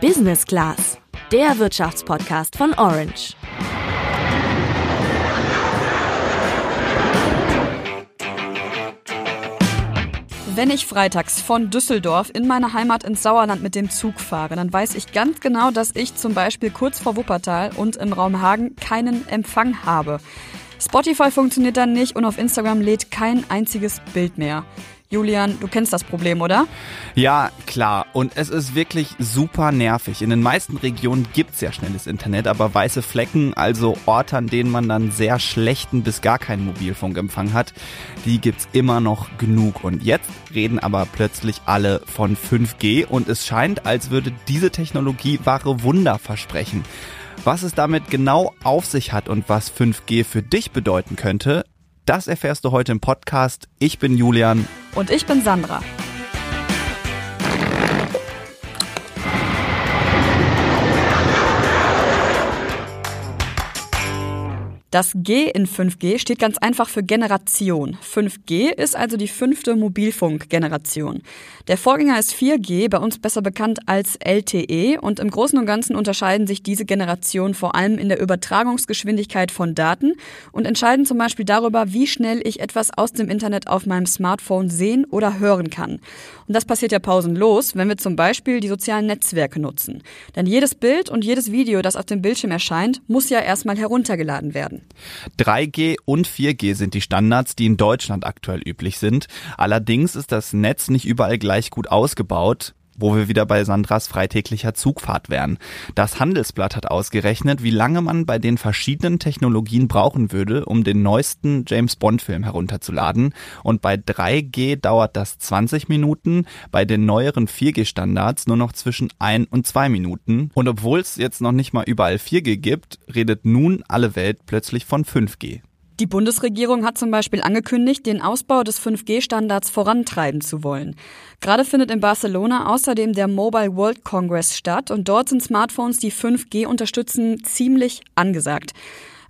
Business Class, der Wirtschaftspodcast von Orange. Wenn ich freitags von Düsseldorf in meine Heimat ins Sauerland mit dem Zug fahre, dann weiß ich ganz genau, dass ich zum Beispiel kurz vor Wuppertal und im Raum Hagen keinen Empfang habe. Spotify funktioniert dann nicht und auf Instagram lädt kein einziges Bild mehr. Julian, du kennst das Problem, oder? Ja, klar. Und es ist wirklich super nervig. In den meisten Regionen gibt's ja schnelles Internet, aber weiße Flecken, also Orte, an denen man dann sehr schlechten bis gar keinen Mobilfunkempfang hat, die gibt's immer noch genug. Und jetzt reden aber plötzlich alle von 5G und es scheint, als würde diese Technologie wahre Wunder versprechen. Was es damit genau auf sich hat und was 5G für dich bedeuten könnte, das erfährst du heute im Podcast. Ich bin Julian. Und ich bin Sandra. Das G in 5G steht ganz einfach für Generation. 5G ist also die fünfte Mobilfunkgeneration. Der Vorgänger ist 4G, bei uns besser bekannt als LTE und im Großen und Ganzen unterscheiden sich diese Generationen vor allem in der Übertragungsgeschwindigkeit von Daten und entscheiden zum Beispiel darüber, wie schnell ich etwas aus dem Internet auf meinem Smartphone sehen oder hören kann. Und das passiert ja pausenlos, wenn wir zum Beispiel die sozialen Netzwerke nutzen. Denn jedes Bild und jedes Video, das auf dem Bildschirm erscheint, muss ja erstmal heruntergeladen werden. 3G und 4G sind die Standards, die in Deutschland aktuell üblich sind. Allerdings ist das Netz nicht überall gleich gut ausgebaut wo wir wieder bei Sandras freitäglicher Zugfahrt wären. Das Handelsblatt hat ausgerechnet, wie lange man bei den verschiedenen Technologien brauchen würde, um den neuesten James Bond Film herunterzuladen. Und bei 3G dauert das 20 Minuten, bei den neueren 4G Standards nur noch zwischen 1 und 2 Minuten. Und obwohl es jetzt noch nicht mal überall 4G gibt, redet nun alle Welt plötzlich von 5G. Die Bundesregierung hat zum Beispiel angekündigt, den Ausbau des 5G-Standards vorantreiben zu wollen. Gerade findet in Barcelona außerdem der Mobile World Congress statt und dort sind Smartphones, die 5G unterstützen, ziemlich angesagt.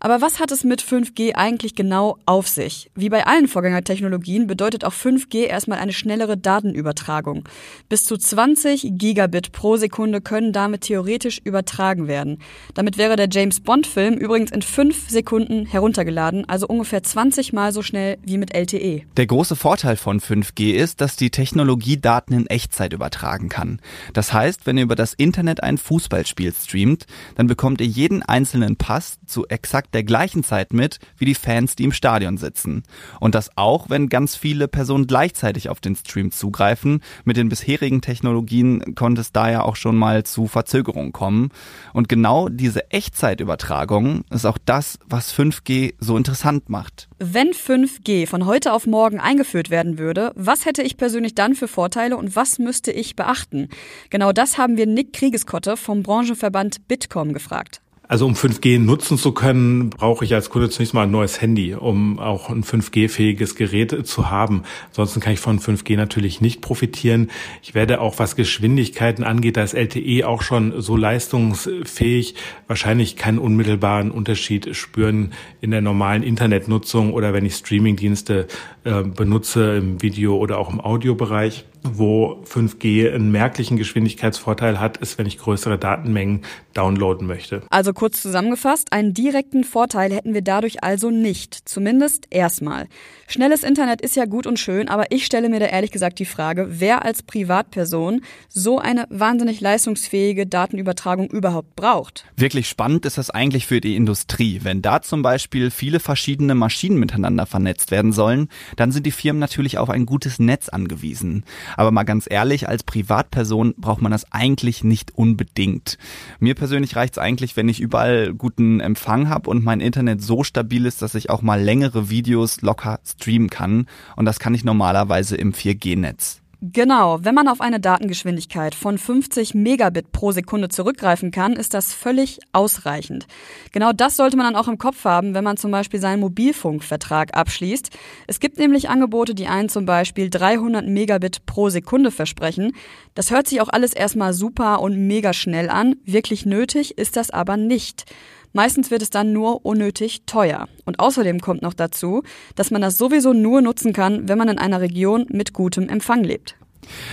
Aber was hat es mit 5G eigentlich genau auf sich? Wie bei allen Vorgängertechnologien bedeutet auch 5G erstmal eine schnellere Datenübertragung. Bis zu 20 Gigabit pro Sekunde können damit theoretisch übertragen werden. Damit wäre der James Bond Film übrigens in 5 Sekunden heruntergeladen, also ungefähr 20 mal so schnell wie mit LTE. Der große Vorteil von 5G ist, dass die Technologie Daten in Echtzeit übertragen kann. Das heißt, wenn ihr über das Internet ein Fußballspiel streamt, dann bekommt ihr jeden einzelnen Pass zu exakt der gleichen Zeit mit wie die Fans, die im Stadion sitzen. Und das auch, wenn ganz viele Personen gleichzeitig auf den Stream zugreifen. Mit den bisherigen Technologien konnte es da ja auch schon mal zu Verzögerungen kommen. Und genau diese Echtzeitübertragung ist auch das, was 5G so interessant macht. Wenn 5G von heute auf morgen eingeführt werden würde, was hätte ich persönlich dann für Vorteile und was müsste ich beachten? Genau das haben wir Nick Kriegeskotte vom Branchenverband Bitkom gefragt. Also um 5G nutzen zu können, brauche ich als Kunde zunächst mal ein neues Handy, um auch ein 5G-fähiges Gerät zu haben. Ansonsten kann ich von 5G natürlich nicht profitieren. Ich werde auch, was Geschwindigkeiten angeht, da ist LTE auch schon so leistungsfähig, wahrscheinlich keinen unmittelbaren Unterschied spüren in der normalen Internetnutzung oder wenn ich Streamingdienste äh, benutze im Video- oder auch im Audiobereich. Wo 5G einen merklichen Geschwindigkeitsvorteil hat, ist, wenn ich größere Datenmengen downloaden möchte. Also kurz zusammengefasst, einen direkten Vorteil hätten wir dadurch also nicht. Zumindest erstmal. Schnelles Internet ist ja gut und schön, aber ich stelle mir da ehrlich gesagt die Frage, wer als Privatperson so eine wahnsinnig leistungsfähige Datenübertragung überhaupt braucht. Wirklich spannend ist das eigentlich für die Industrie. Wenn da zum Beispiel viele verschiedene Maschinen miteinander vernetzt werden sollen, dann sind die Firmen natürlich auf ein gutes Netz angewiesen. Aber mal ganz ehrlich, als Privatperson braucht man das eigentlich nicht unbedingt. Mir persönlich reicht es eigentlich, wenn ich überall guten Empfang habe und mein Internet so stabil ist, dass ich auch mal längere Videos locker streamen kann. Und das kann ich normalerweise im 4G-Netz. Genau, wenn man auf eine Datengeschwindigkeit von 50 Megabit pro Sekunde zurückgreifen kann, ist das völlig ausreichend. Genau das sollte man dann auch im Kopf haben, wenn man zum Beispiel seinen Mobilfunkvertrag abschließt. Es gibt nämlich Angebote, die einen zum Beispiel 300 Megabit pro Sekunde versprechen. Das hört sich auch alles erstmal super und mega schnell an. Wirklich nötig ist das aber nicht. Meistens wird es dann nur unnötig teuer. Und außerdem kommt noch dazu, dass man das sowieso nur nutzen kann, wenn man in einer Region mit gutem Empfang lebt.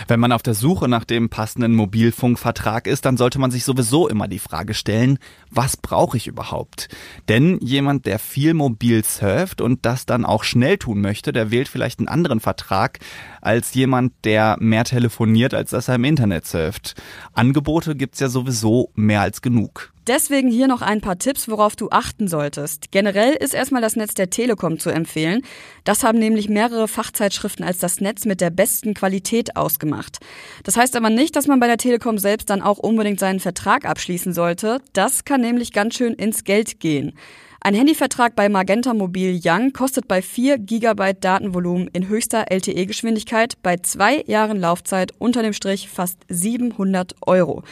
Wenn man auf der Suche nach dem passenden Mobilfunkvertrag ist, dann sollte man sich sowieso immer die Frage stellen, was brauche ich überhaupt? Denn jemand, der viel mobil surft und das dann auch schnell tun möchte, der wählt vielleicht einen anderen Vertrag als jemand, der mehr telefoniert, als dass er im Internet surft. Angebote gibt's ja sowieso mehr als genug. Deswegen hier noch ein paar Tipps, worauf du achten solltest. Generell ist erstmal das Netz der Telekom zu empfehlen. Das haben nämlich mehrere Fachzeitschriften als das Netz mit der besten Qualität ausgemacht. Das heißt aber nicht, dass man bei der Telekom selbst dann auch unbedingt seinen Vertrag abschließen sollte. Das kann nämlich ganz schön ins Geld gehen. Ein Handyvertrag bei Magenta Mobil Young kostet bei 4 GB Datenvolumen in höchster LTE-Geschwindigkeit bei zwei Jahren Laufzeit unter dem Strich fast 700 Euro.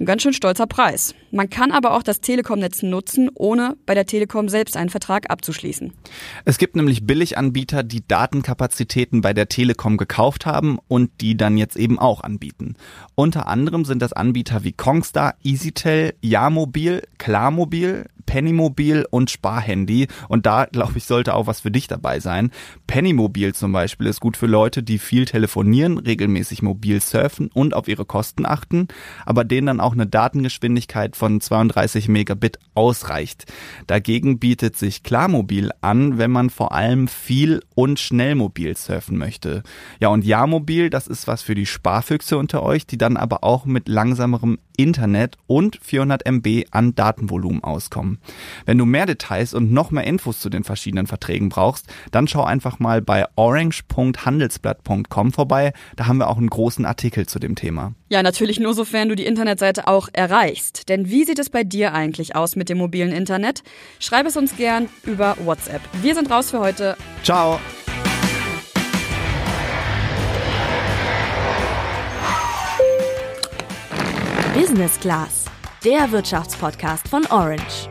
Ein ganz schön stolzer Preis. Man kann aber auch das Telekom-Netz nutzen, ohne bei der Telekom selbst einen Vertrag abzuschließen. Es gibt nämlich Billiganbieter, die Datenkapazitäten bei der Telekom gekauft haben und die dann jetzt eben auch anbieten. Unter anderem sind das Anbieter wie Kongstar, EasyTel, Jamobil, Klarmobil, Pennymobil und Sparhandy. Und da, glaube ich, sollte auch was für dich dabei sein. Pennymobil zum Beispiel ist gut für Leute, die viel telefonieren, regelmäßig mobil surfen und auf ihre Kosten achten, aber denen dann auch eine Datengeschwindigkeit von 32 Megabit ausreicht. Dagegen bietet sich Klarmobil an, wenn man vor allem viel und schnell mobil surfen möchte. Ja, und Ja-Mobil, das ist was für die Sparfüchse unter euch, die dann aber auch mit langsamerem Internet und 400 MB an Datenvolumen auskommen. Wenn du mehr Details und noch mehr Infos zu den verschiedenen Verträgen brauchst, dann schau einfach mal bei orange.handelsblatt.com vorbei. Da haben wir auch einen großen Artikel zu dem Thema. Ja, natürlich nur sofern du die Internetseite auch erreichst. Denn wie sieht es bei dir eigentlich aus mit dem mobilen Internet? Schreib es uns gern über WhatsApp. Wir sind raus für heute. Ciao. Business Class, der Wirtschaftspodcast von Orange.